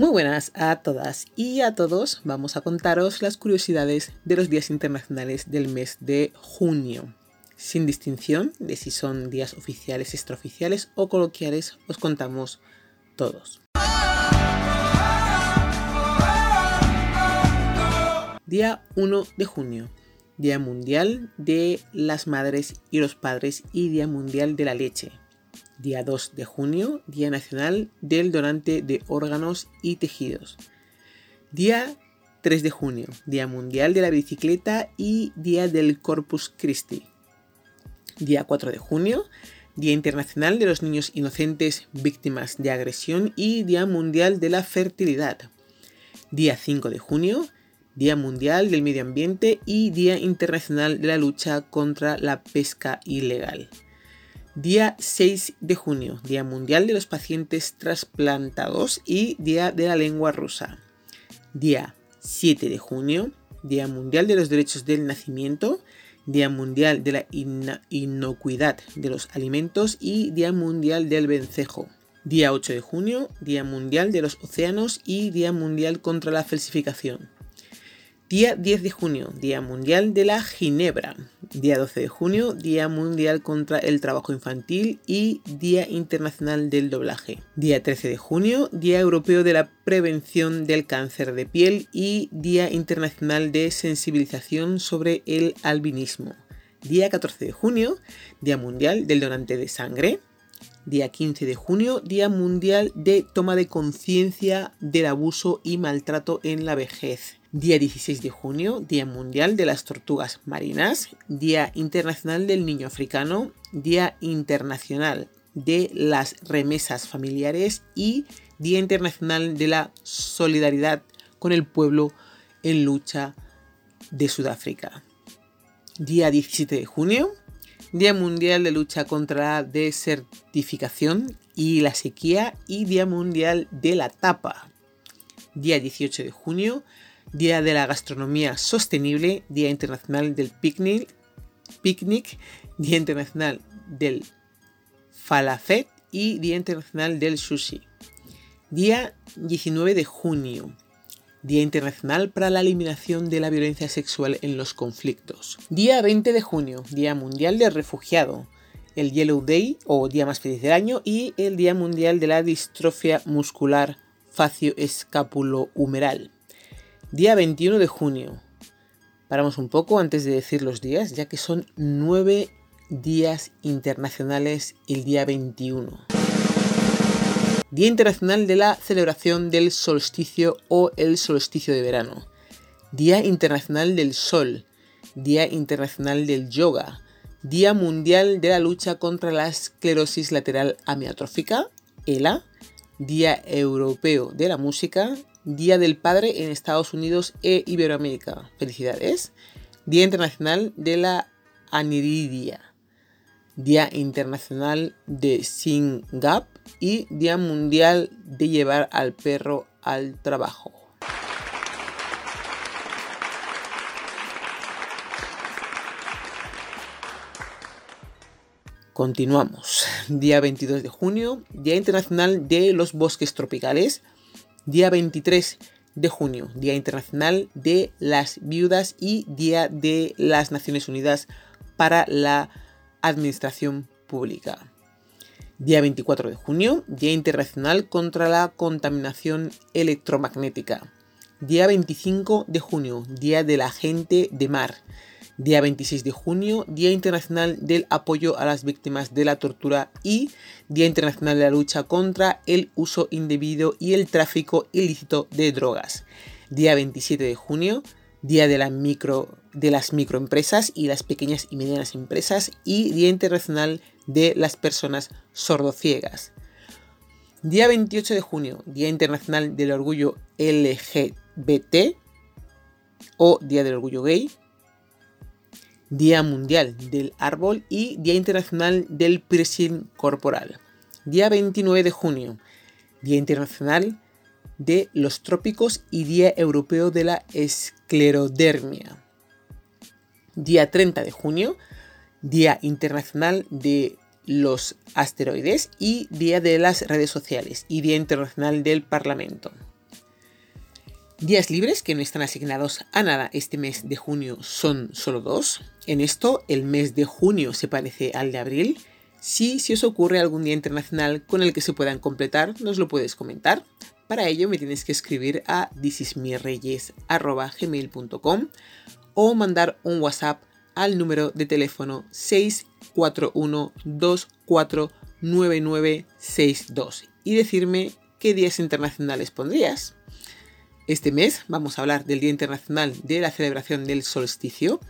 Muy buenas a todas y a todos. Vamos a contaros las curiosidades de los días internacionales del mes de junio. Sin distinción de si son días oficiales, extraoficiales o coloquiales, os contamos todos. Día 1 de junio. Día Mundial de las Madres y los Padres y Día Mundial de la Leche. Día 2 de junio, Día Nacional del Donante de Órganos y Tejidos. Día 3 de junio, Día Mundial de la Bicicleta y Día del Corpus Christi. Día 4 de junio, Día Internacional de los Niños Inocentes Víctimas de Agresión y Día Mundial de la Fertilidad. Día 5 de junio, Día Mundial del Medio Ambiente y Día Internacional de la Lucha contra la Pesca Ilegal. Día 6 de junio, Día Mundial de los Pacientes Trasplantados y Día de la Lengua Rusa. Día 7 de junio, Día Mundial de los Derechos del Nacimiento, Día Mundial de la Inocuidad de los Alimentos y Día Mundial del Vencejo. Día 8 de junio, Día Mundial de los Océanos y Día Mundial contra la Falsificación. Día 10 de junio, Día Mundial de la Ginebra. Día 12 de junio, Día Mundial contra el Trabajo Infantil y Día Internacional del Doblaje. Día 13 de junio, Día Europeo de la Prevención del Cáncer de Piel y Día Internacional de Sensibilización sobre el Albinismo. Día 14 de junio, Día Mundial del Donante de Sangre. Día 15 de junio, Día Mundial de Toma de Conciencia del Abuso y Maltrato en la Vejez. Día 16 de junio, Día Mundial de las Tortugas Marinas, Día Internacional del Niño Africano, Día Internacional de las Remesas Familiares y Día Internacional de la Solidaridad con el pueblo en lucha de Sudáfrica. Día 17 de junio, Día Mundial de Lucha contra la Desertificación y la Sequía y Día Mundial de la Tapa. Día 18 de junio, Día de la Gastronomía Sostenible, Día Internacional del Picnic, picnic Día Internacional del Falafet y Día Internacional del Sushi. Día 19 de junio, Día Internacional para la Eliminación de la Violencia Sexual en los Conflictos. Día 20 de junio, Día Mundial del Refugiado, el Yellow Day o Día más feliz del año y el Día Mundial de la Distrofia Muscular Facio-Escapulo-Humeral. Día 21 de junio. Paramos un poco antes de decir los días, ya que son nueve días internacionales el día 21. Día Internacional de la celebración del solsticio o el solsticio de verano. Día Internacional del Sol. Día Internacional del Yoga. Día Mundial de la lucha contra la esclerosis lateral amiotrófica, ELA. Día Europeo de la Música Día del Padre en Estados Unidos e Iberoamérica. Felicidades. Día Internacional de la Aniridia. Día Internacional de Singap y Día Mundial de llevar al perro al trabajo. Continuamos. Día 22 de junio, Día Internacional de los Bosques Tropicales. Día 23 de junio, Día Internacional de las Viudas y Día de las Naciones Unidas para la Administración Pública. Día 24 de junio, Día Internacional contra la Contaminación Electromagnética. Día 25 de junio, Día de la Gente de Mar. Día 26 de junio, Día Internacional del Apoyo a las Víctimas de la Tortura y Día Internacional de la Lucha contra el Uso Indebido y el Tráfico Ilícito de Drogas. Día 27 de junio, Día de, la micro, de las Microempresas y las Pequeñas y Medianas Empresas y Día Internacional de las Personas Sordociegas. Día 28 de junio, Día Internacional del Orgullo LGBT o Día del Orgullo Gay. Día Mundial del Árbol y Día Internacional del Piercing Corporal. Día 29 de junio, Día Internacional de los Trópicos y Día Europeo de la Esclerodermia. Día 30 de junio, Día Internacional de los Asteroides y Día de las Redes Sociales y Día Internacional del Parlamento. Días libres que no están asignados a nada este mes de junio son solo dos. En esto, el mes de junio se parece al de abril. Si, si os ocurre algún día internacional con el que se puedan completar, nos lo puedes comentar. Para ello me tienes que escribir a thisismireyes.gmail.com o mandar un WhatsApp al número de teléfono 641249962 y decirme qué días internacionales pondrías. Este mes vamos a hablar del Día Internacional de la celebración del solsticio,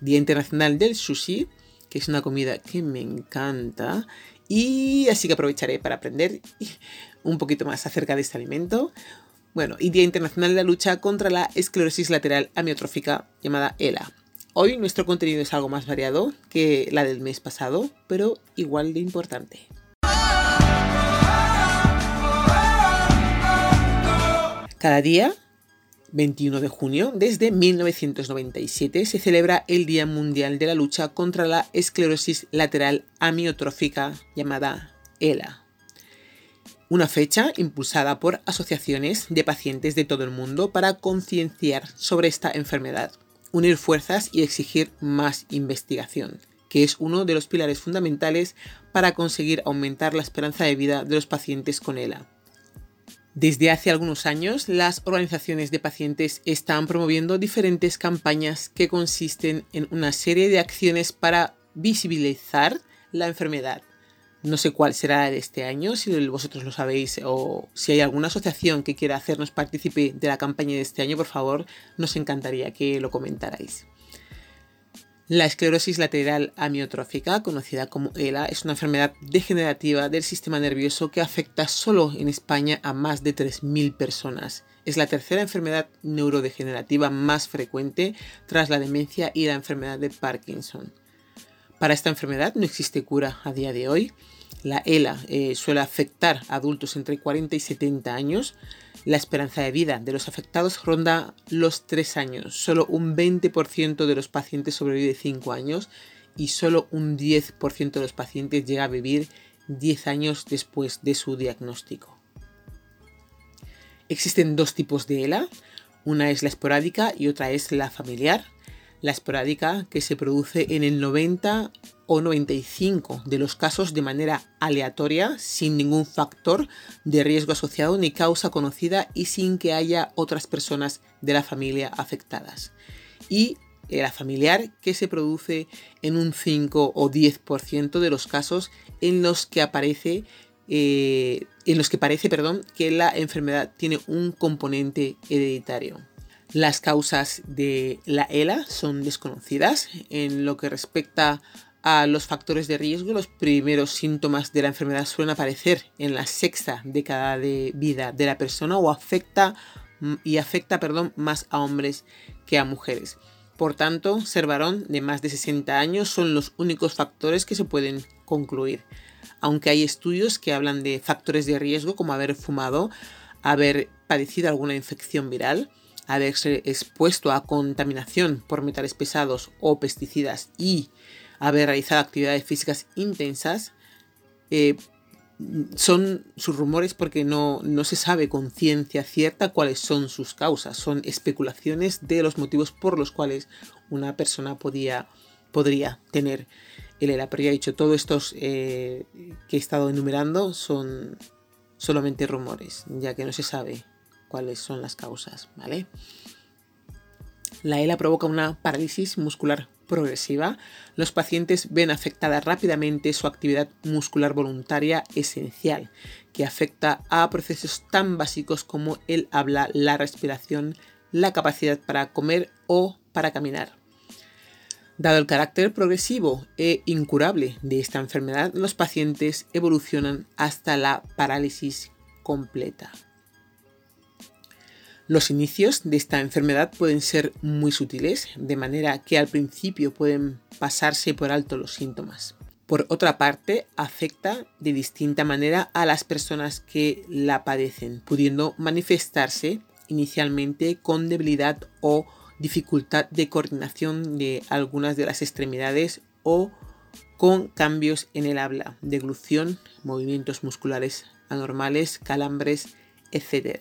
Día Internacional del sushi, que es una comida que me encanta, y así que aprovecharé para aprender un poquito más acerca de este alimento. Bueno, y Día Internacional de la Lucha contra la Esclerosis Lateral Amiotrófica, llamada ELA. Hoy nuestro contenido es algo más variado que la del mes pasado, pero igual de importante. Cada día 21 de junio, desde 1997, se celebra el Día Mundial de la Lucha contra la Esclerosis Lateral Amiotrófica, llamada ELA. Una fecha impulsada por asociaciones de pacientes de todo el mundo para concienciar sobre esta enfermedad, unir fuerzas y exigir más investigación, que es uno de los pilares fundamentales para conseguir aumentar la esperanza de vida de los pacientes con ELA desde hace algunos años, las organizaciones de pacientes están promoviendo diferentes campañas que consisten en una serie de acciones para visibilizar la enfermedad. No sé cuál será de este año, si vosotros lo sabéis o si hay alguna asociación que quiera hacernos partícipe de la campaña de este año, por favor, nos encantaría que lo comentarais. La esclerosis lateral amiotrófica, conocida como ELA, es una enfermedad degenerativa del sistema nervioso que afecta solo en España a más de 3.000 personas. Es la tercera enfermedad neurodegenerativa más frecuente tras la demencia y la enfermedad de Parkinson. Para esta enfermedad no existe cura a día de hoy. La ELA eh, suele afectar a adultos entre 40 y 70 años la esperanza de vida de los afectados ronda los 3 años. Solo un 20% de los pacientes sobrevive 5 años y solo un 10% de los pacientes llega a vivir 10 años después de su diagnóstico. Existen dos tipos de ELA, una es la esporádica y otra es la familiar. La esporádica, que se produce en el 90 o 95 de los casos de manera aleatoria, sin ningún factor de riesgo asociado ni causa conocida y sin que haya otras personas de la familia afectadas. Y la familiar que se produce en un 5 o 10% de los casos en los que aparece eh, en los que parece perdón, que la enfermedad tiene un componente hereditario. Las causas de la ELA son desconocidas en lo que respecta a los factores de riesgo, los primeros síntomas de la enfermedad suelen aparecer en la sexta década de vida de la persona o afecta mm, y afecta, perdón, más a hombres que a mujeres. Por tanto, ser varón de más de 60 años son los únicos factores que se pueden concluir. Aunque hay estudios que hablan de factores de riesgo como haber fumado, haber padecido alguna infección viral, haberse expuesto a contaminación por metales pesados o pesticidas y haber realizado actividades físicas intensas, eh, son sus rumores porque no, no se sabe con ciencia cierta cuáles son sus causas. Son especulaciones de los motivos por los cuales una persona podía, podría tener el ELA. Pero ya he dicho, todos estos eh, que he estado enumerando son solamente rumores, ya que no se sabe cuáles son las causas, ¿vale? La ELA provoca una parálisis muscular progresiva, los pacientes ven afectada rápidamente su actividad muscular voluntaria esencial, que afecta a procesos tan básicos como el habla, la respiración, la capacidad para comer o para caminar. Dado el carácter progresivo e incurable de esta enfermedad, los pacientes evolucionan hasta la parálisis completa. Los inicios de esta enfermedad pueden ser muy sutiles, de manera que al principio pueden pasarse por alto los síntomas. Por otra parte, afecta de distinta manera a las personas que la padecen, pudiendo manifestarse inicialmente con debilidad o dificultad de coordinación de algunas de las extremidades o con cambios en el habla, deglución, movimientos musculares anormales, calambres, etc.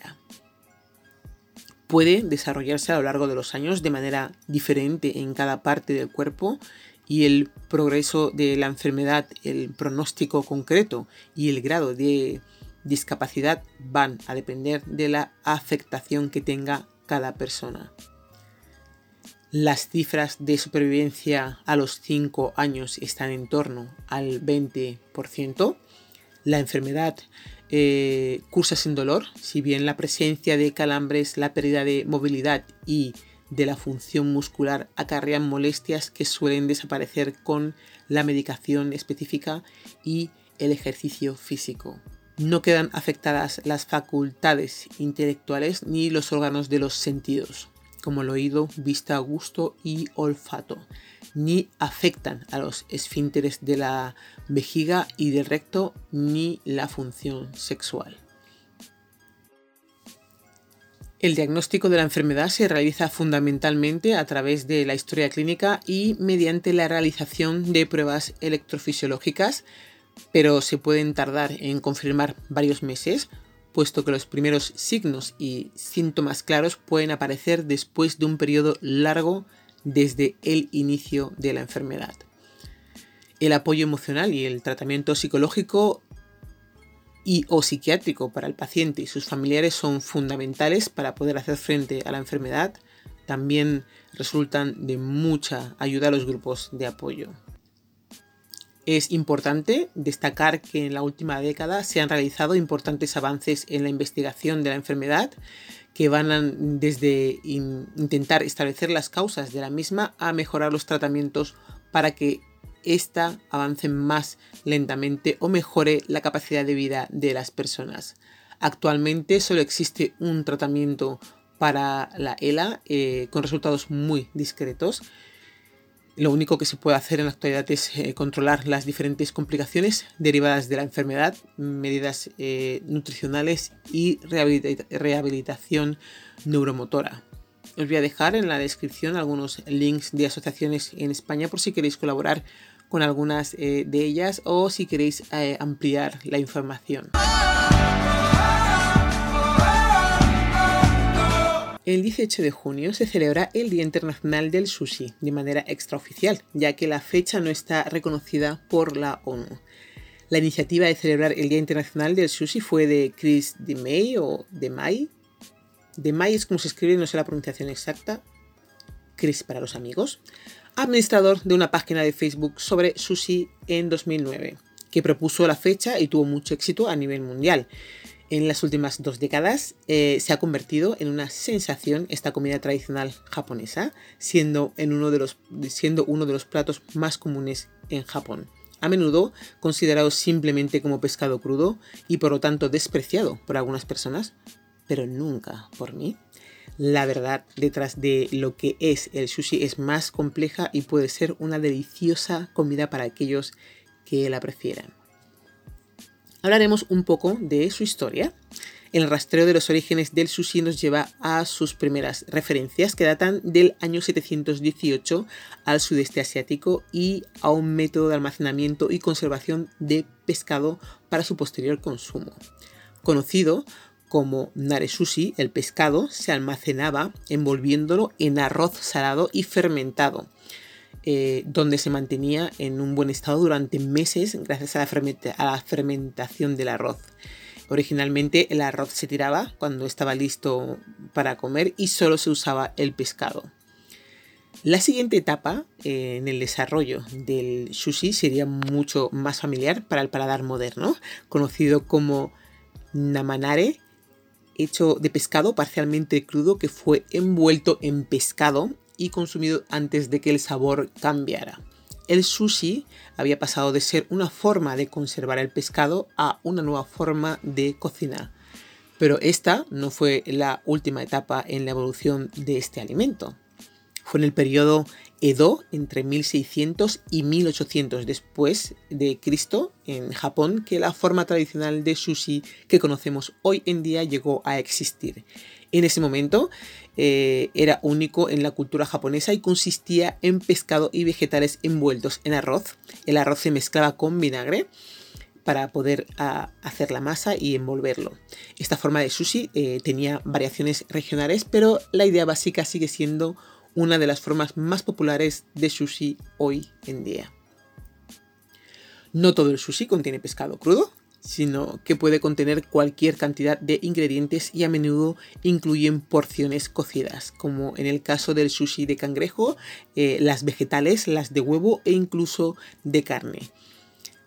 puede desarrollarse a lo largo de los años de manera diferente en cada parte del cuerpo y el progreso de la enfermedad, el pronóstico concreto y el grado de discapacidad van a depender de la afectación que tenga cada persona. Las cifras de supervivencia a los 5 años están en torno al 20%. La enfermedad eh, cursa sin dolor, si bien la presencia de calambres, la pérdida de movilidad y de la función muscular acarrean molestias que suelen desaparecer con la medicación específica y el ejercicio físico. No quedan afectadas las facultades intelectuales ni los órganos de los sentidos como el oído, vista, gusto y olfato, ni afectan a los esfínteres de la vejiga y del recto ni la función sexual. El diagnóstico de la enfermedad se realiza fundamentalmente a través de la historia clínica y mediante la realización de pruebas electrofisiológicas, pero se pueden tardar en confirmar varios meses puesto que los primeros signos y síntomas claros pueden aparecer después de un periodo largo desde el inicio de la enfermedad. El apoyo emocional y el tratamiento psicológico y o psiquiátrico para el paciente y sus familiares son fundamentales para poder hacer frente a la enfermedad. También resultan de mucha ayuda a los grupos de apoyo. Es importante destacar que en la última década se han realizado importantes avances en la investigación de la enfermedad que van desde intentar establecer las causas de la misma a mejorar los tratamientos para que ésta avance más lentamente o mejore la capacidad de vida de las personas. Actualmente solo existe un tratamiento para la ELA eh, con resultados muy discretos lo único que se puede hacer en la actualidad es eh, controlar las diferentes complicaciones derivadas de la enfermedad, medidas eh, nutricionales y rehabilitación neuromotora. Os voy a dejar en la descripción algunos links de asociaciones en España por si queréis colaborar con algunas eh, de ellas o si queréis ampliar la información. El 18 de junio se celebra el Día Internacional del Sushi de manera extraoficial, ya que la fecha no está reconocida por la ONU. La iniciativa de celebrar el Día Internacional del Sushi fue de Chris DeMay o DeMay. DeMay es como se escribe, no sé la pronunciación exacta. Chris para los amigos. Administrador de una página de Facebook sobre sushi en 2009, que propuso la fecha y tuvo mucho éxito a nivel mundial en las últimas dos décadas eh, se ha convertido en una sensación esta comida tradicional japonesa, siendo, en uno de los, siendo uno de los platos más comunes en Japón. A menudo considerado simplemente como pescado crudo y por lo tanto despreciado por algunas personas, pero nunca por mí. La verdad detrás de lo que es el sushi es más compleja y puede ser una deliciosa comida para aquellos que la prefieran hablaremos un poco de su historia. El rastreo de los orígenes del sushi nos lleva a sus primeras referencias que datan del año 718 al sudeste asiático y a un método de almacenamiento y conservación de pescado para su posterior consumo. Conocido como nare sushi, el pescado se almacenaba envolviéndolo en arroz salado y fermentado eh, donde se mantenía en un buen estado durante meses gracias a la, fermentación del arroz. Originalmente el arroz se tiraba cuando estaba listo para comer y solo se usaba el pescado. La siguiente etapa eh, en el desarrollo del sushi sería mucho más familiar para el paladar moderno, conocido como namanare, hecho de pescado parcialmente crudo que fue envuelto en pescado y consumido antes de que el sabor cambiara. El sushi había pasado de ser una forma de conservar el pescado a una nueva forma de cocinar. Pero esta no fue la última etapa en la evolución de este alimento. Fue en el periodo Edo, entre 1600 y 1800 después de Cristo, en Japón, que la forma tradicional de sushi que conocemos hoy en día llegó a existir. En ese momento eh, era único en la cultura japonesa y consistía en pescado y vegetales envueltos en arroz. El arroz se mezclaba con vinagre para poder hacer la masa y envolverlo. Esta forma de sushi eh, tenía variaciones regionales, pero la idea básica sigue siendo una de las formas más populares de sushi hoy en día. No todo el sushi contiene pescado crudo, sino que puede contener cualquier cantidad de ingredientes y a menudo incluyen porciones cocidas, como en el caso del sushi de cangrejo, eh, las vegetales, las de huevo e incluso de carne.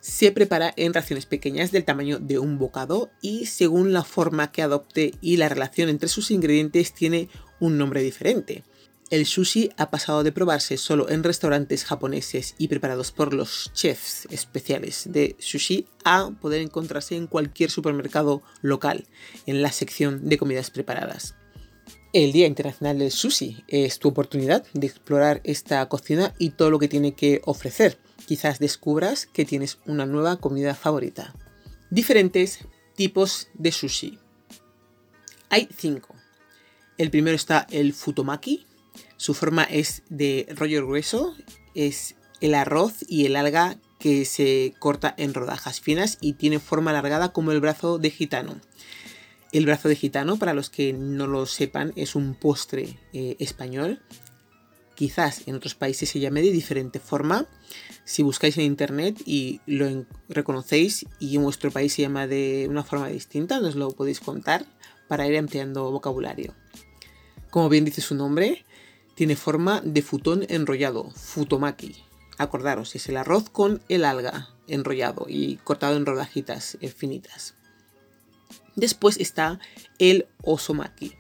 Se prepara en raciones pequeñas del tamaño de un bocado y según la forma que adopte y la relación entre sus ingredientes tiene un nombre diferente. El sushi ha pasado de probarse solo en restaurantes japoneses y preparados por los chefs especiales de sushi a poder encontrarse en cualquier supermercado local en la sección de comidas preparadas. El Día Internacional del Sushi es tu oportunidad de explorar esta cocina y todo lo que tiene que ofrecer. Quizás descubras que tienes una nueva comida favorita. Diferentes tipos de sushi. Hay cinco. El primero está el futomaki, su forma es de rollo grueso, es el arroz y el alga que se corta en rodajas finas y tiene forma alargada como el brazo de gitano. El brazo de gitano, para los que no lo sepan, es un postre eh, español. Quizás en otros países se llame de diferente forma. Si buscáis en internet y lo reconocéis y en vuestro país se llama de una forma distinta, nos lo podéis contar para ir ampliando vocabulario. Como bien dice su nombre, tiene forma de futón enrollado, futomaki. Acordaros, es el arroz con el alga enrollado y cortado en rodajitas finitas. Después está el osomaki.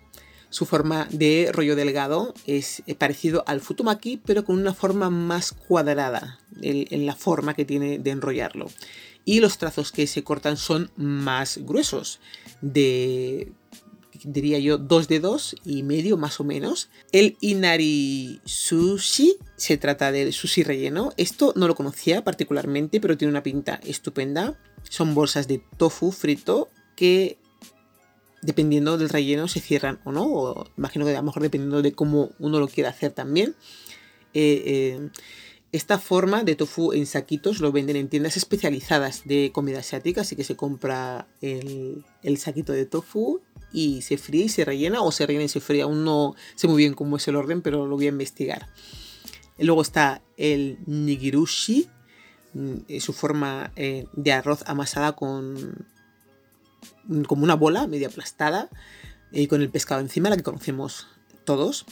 Su forma de rollo delgado es parecido al futomaki, pero con una forma más cuadrada en la forma que tiene de enrollarlo. Y los trazos que se cortan son más gruesos, de diría yo, dos dedos y medio más o menos. El Inari Sushi se trata del sushi relleno. Esto no lo conocía particularmente, pero tiene una pinta estupenda. Son bolsas de tofu frito que dependiendo del relleno se cierran o no. O imagino que a lo mejor dependiendo de cómo uno lo quiera hacer también. Eh, eh, esta forma de tofu en saquitos lo venden en tiendas especializadas de comida asiática, así que se compra el, el saquito de tofu y se fríe y se rellena o se rellena y se fríe. Aún no sé muy bien cómo es el orden, pero lo voy a investigar. Luego está el nigirushi, mm, su forma eh, de arroz amasada con como una bola media aplastada y con el pescado encima, la que conocemos todos.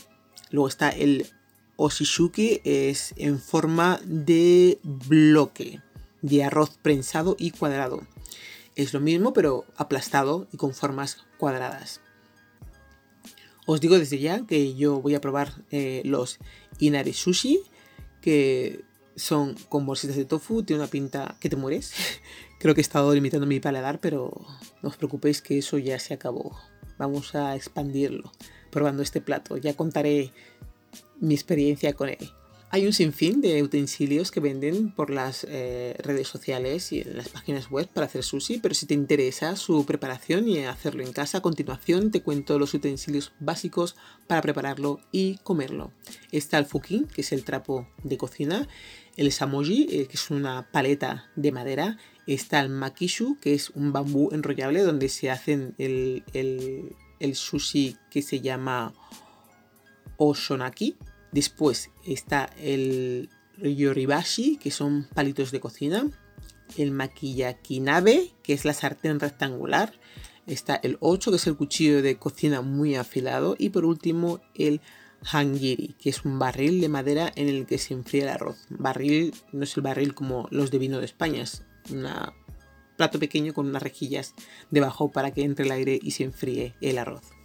Luego está el oshishuki, es en forma de bloque de arroz prensado y cuadrado. Es lo mismo, pero aplastado y con formas cuadradas. Os digo desde ya que yo voy a probar eh, los Inari Sushi, que son con bolsitas de tofu, tiene una pinta que te mueres. Creo que he estado limitando mi paladar, pero no os preocupéis que eso ya se acabó. Vamos a expandirlo probando este plato. Ya contaré mi experiencia con él. Hay un sinfín de utensilios que venden por las eh, redes sociales y en las páginas web para hacer sushi, pero si te interesa su preparación y hacerlo en casa, a continuación te cuento los utensilios básicos para prepararlo y comerlo. Está el fukin, que es el trapo de cocina, el samoji, eh, que es una paleta de madera, está el makishu, que es un bambú enrollable donde se hacen el, el sushi que se llama oshonaki, Después está el yoribashi, que son palitos de cocina. El makiyakinabe, que es la sartén rectangular. Está el 8, que es el cuchillo de cocina muy afilado. Y por último, el hangiri, que es un barril de madera en el que se enfría el arroz. Barril no es el barril como los de vino de España, es un plato pequeño con unas rejillas debajo para que entre el aire y se enfríe el arroz.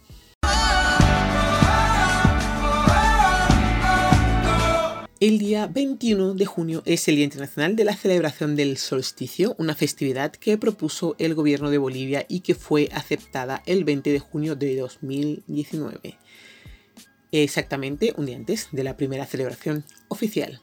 El día 21 de junio es el Día Internacional de la Celebración del Solsticio, una festividad que propuso el gobierno de Bolivia y que fue aceptada el 20 de junio de 2019. Exactamente un día antes de la primera celebración oficial.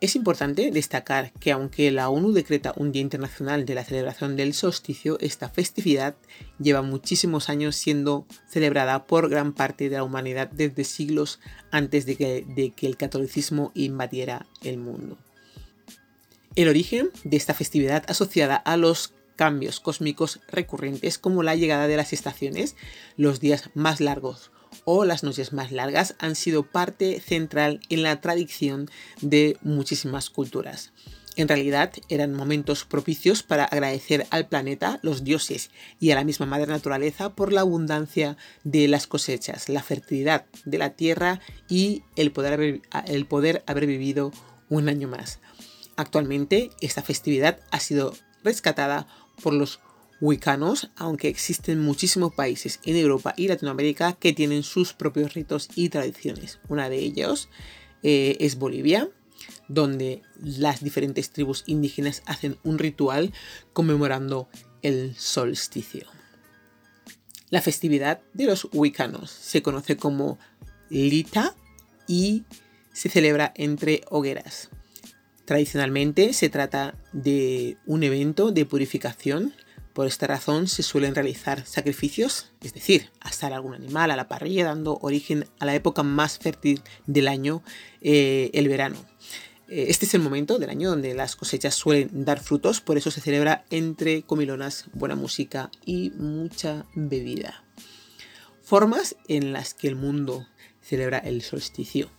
Es importante destacar que aunque la ONU decreta un Día Internacional de la celebración del solsticio, esta festividad lleva muchísimos años siendo celebrada por gran parte de la humanidad desde siglos antes de que, de que el catolicismo invadiera el mundo. El origen de esta festividad asociada a los cambios cósmicos recurrentes como la llegada de las estaciones, los días más largos o las noches más largas han sido parte central en la tradición de muchísimas culturas. En realidad eran momentos propicios para agradecer al planeta, los dioses y a la misma madre naturaleza por la abundancia de las cosechas, la fertilidad de la tierra y el poder haber, el poder haber vivido un año más. Actualmente esta festividad ha sido rescatada por los wicanos, aunque existen muchísimos países en Europa y Latinoamérica que tienen sus propios ritos y tradiciones. Una de ellos eh, es Bolivia, donde las diferentes tribus indígenas hacen un ritual conmemorando el solsticio. La festividad de los wicanos se conoce como Lita y se celebra entre hogueras. Tradicionalmente se trata de un evento de purificación. Por esta razón se suelen realizar sacrificios, es decir, asar algún animal a la parrilla, dando origen a la época más fértil del año, eh, el verano. Eh, este es el momento del año donde las cosechas suelen dar frutos, por eso se celebra entre comilonas, buena música y mucha bebida. Formas en las que el mundo celebra el solsticio.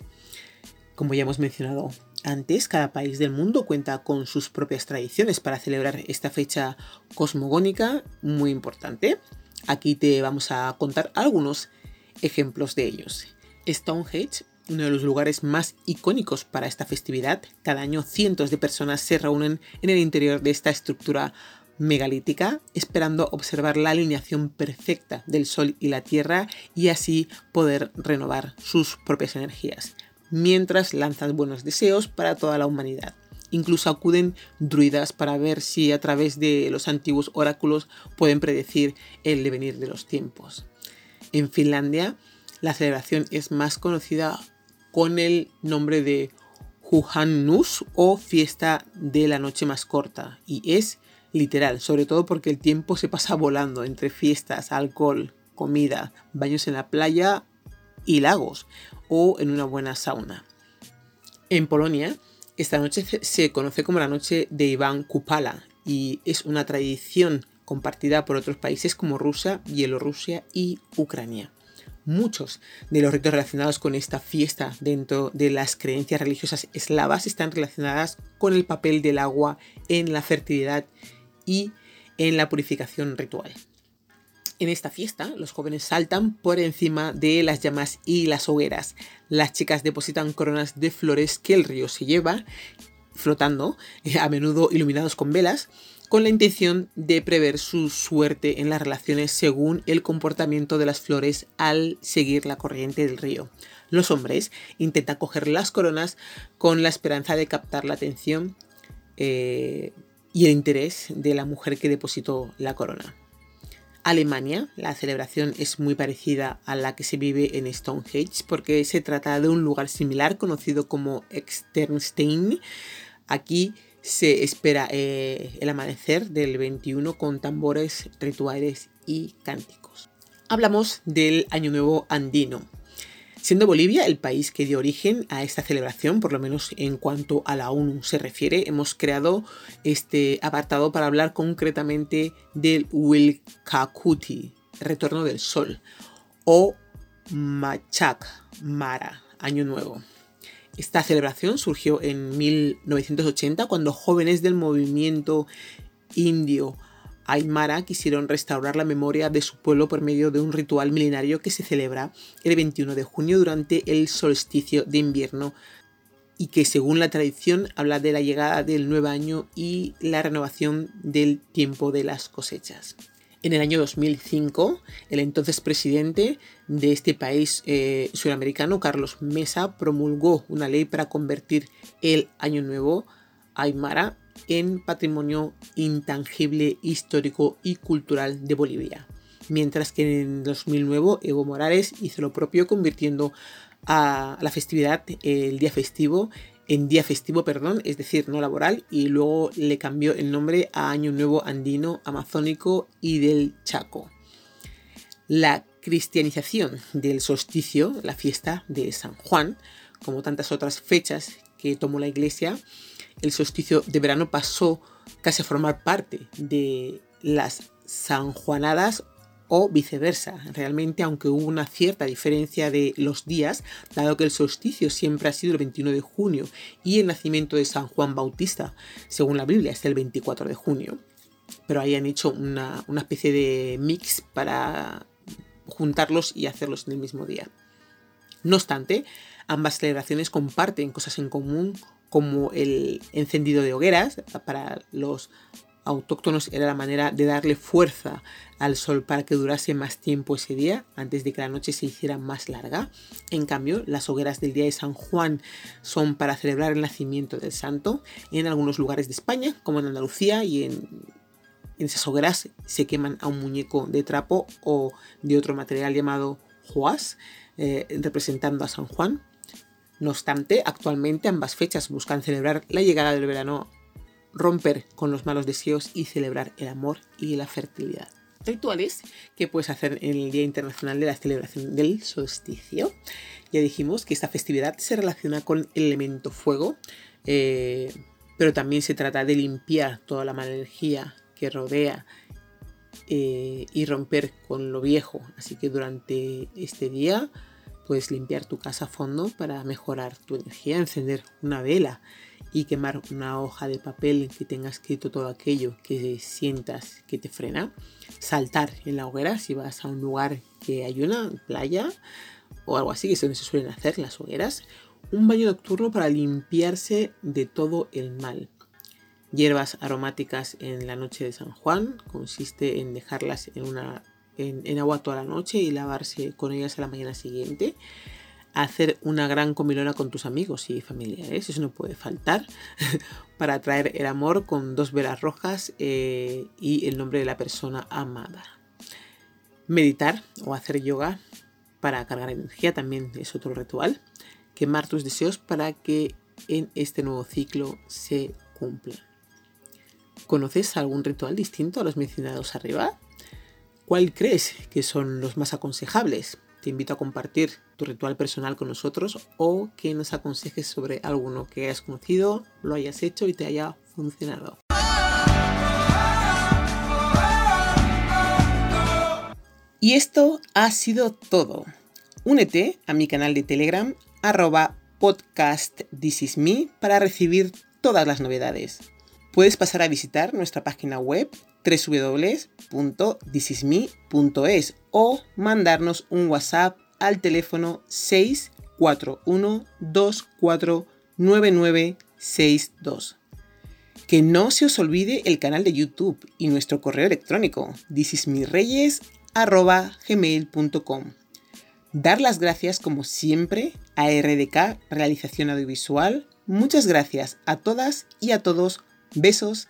Como ya hemos mencionado antes, cada país del mundo cuenta con sus propias tradiciones para celebrar esta fecha cosmogónica muy importante. Aquí te vamos a contar algunos ejemplos de ellos. Stonehenge uno de los lugares más icónicos para esta festividad. Cada año cientos de personas se reúnen en el interior de esta estructura megalítica, esperando observar la alineación perfecta del Sol y la Tierra y así poder renovar sus propias energías, mientras lanzan buenos deseos para toda la humanidad. Incluso acuden druidas para ver si a través de los antiguos oráculos pueden predecir el devenir de los tiempos. En Finlandia, la celebración es más conocida con el nombre de Juhannus o fiesta de la noche más corta. Y es literal, sobre todo porque el tiempo se pasa volando entre fiestas, alcohol, comida, baños en la playa y lagos o en una buena sauna. En Polonia, esta noche se conoce como la noche de Iván Kupala y es una tradición compartida por otros países como Rusia, Bielorrusia y Ucrania. Muchos de los ritos relacionados con esta fiesta dentro de las creencias religiosas eslavas están relacionadas con el papel del agua en la fertilidad y en la purificación ritual. En esta fiesta, los jóvenes saltan por encima de las llamas y las hogueras. Las chicas depositan coronas de flores que el río se lleva, flotando, a menudo iluminados con velas, con la intención de prever su suerte en las relaciones según el comportamiento de las flores al seguir la corriente del río. Los hombres intentan coger las coronas con la esperanza de captar la atención eh, y el interés de la mujer que depositó la corona. Alemania, la celebración es muy parecida a la que se vive en Stonehenge porque se trata de un lugar similar conocido como Externstein. Aquí se espera eh, el amanecer del 21 con tambores, rituales y cánticos. Hablamos del Año Nuevo andino. Siendo Bolivia el país que dio origen a esta celebración, por lo menos en cuanto a la ONU se refiere, hemos creado este apartado para hablar concretamente del Wilcacuti, Retorno del Sol, o Machac Mara, Año Nuevo. Esta celebración surgió en 1980 cuando jóvenes del movimiento indio Aymara quisieron restaurar la memoria de su pueblo por medio de un ritual milenario que se celebra el 21 de junio durante el solsticio de invierno y que según la tradición habla de la llegada del nuevo año y la renovación del tiempo de las cosechas. En el año 2005, el entonces presidente de este país eh, sudamericano, Carlos Mesa, promulgó una ley para convertir el Año Nuevo Aymara en patrimonio intangible, histórico y cultural de Bolivia. Mientras que en 2009 Evo Morales hizo lo propio convirtiendo a la festividad, el día festivo, en día festivo, perdón, es decir, no laboral, y luego le cambió el nombre a Año Nuevo Andino, Amazónico y del Chaco. La cristianización del solsticio, la fiesta de San Juan, como tantas otras fechas que tomó la iglesia, el solsticio de verano pasó casi a formar parte de las sanjuanadas o viceversa. Realmente, aunque hubo una cierta diferencia de los días, dado que el solsticio siempre ha sido el 21 de junio y el nacimiento de San Juan Bautista, según la Biblia, es el 24 de junio, pero hayan hecho una, una especie de mix para juntarlos y hacerlos en el mismo día. No obstante, ambas celebraciones comparten cosas en común como el encendido de hogueras para los autóctonos era la manera de darle fuerza al sol para que durase más tiempo ese día, antes de que la noche se hiciera más larga. En cambio, las hogueras del día de San Juan son para celebrar el nacimiento del santo. En algunos lugares de España, como en Andalucía y en, esas hogueras se queman a un muñeco de trapo o de otro material llamado juas, eh, representando a San Juan. No obstante, actualmente ambas fechas buscan celebrar la llegada del verano romper con los malos deseos y celebrar el amor y la fertilidad. Rituales que puedes hacer en el Día Internacional de la Celebración del Solsticio. Ya dijimos que esta festividad se relaciona con el elemento fuego, eh, pero también se trata de limpiar toda la mala energía que rodea eh, y romper con lo viejo. Así que durante este día puedes limpiar tu casa a fondo para mejorar tu energía, encender una vela y quemar una hoja de papel que tenga escrito todo aquello que sientas que te frena. Saltar en la hoguera si vas a un lugar que hay una playa o algo así, que es donde se suelen hacer las hogueras. Un baño nocturno para limpiarse de todo el mal. Hierbas aromáticas en la noche de San Juan consiste en dejarlas en, una, en agua toda la noche y lavarse con ellas a la mañana siguiente hacer una gran comilona con tus amigos y familiares, eso no puede faltar, para traer el amor con dos velas rojas eh, y el nombre de la persona amada. Meditar o hacer yoga para cargar energía también es otro ritual. Quemar tus deseos para que en este nuevo ciclo se cumplan. ¿Conoces algún ritual distinto a los mencionados arriba? ¿Cuál crees que son los más aconsejables? te invito a compartir tu ritual personal con nosotros o que nos aconsejes sobre alguno que hayas conocido, lo hayas hecho y te haya funcionado. Y esto ha sido todo. Únete a mi canal de Telegram arroba podcast para recibir todas las novedades. Puedes pasar a visitar nuestra página web www.thisisme.es o mandarnos un WhatsApp al teléfono 641249962. Que no se os olvide el canal de YouTube y nuestro correo electrónico thisismireyes.gmail.com Dar las gracias como siempre a RDK Realización Audiovisual. Muchas gracias a todas y a todos. Besos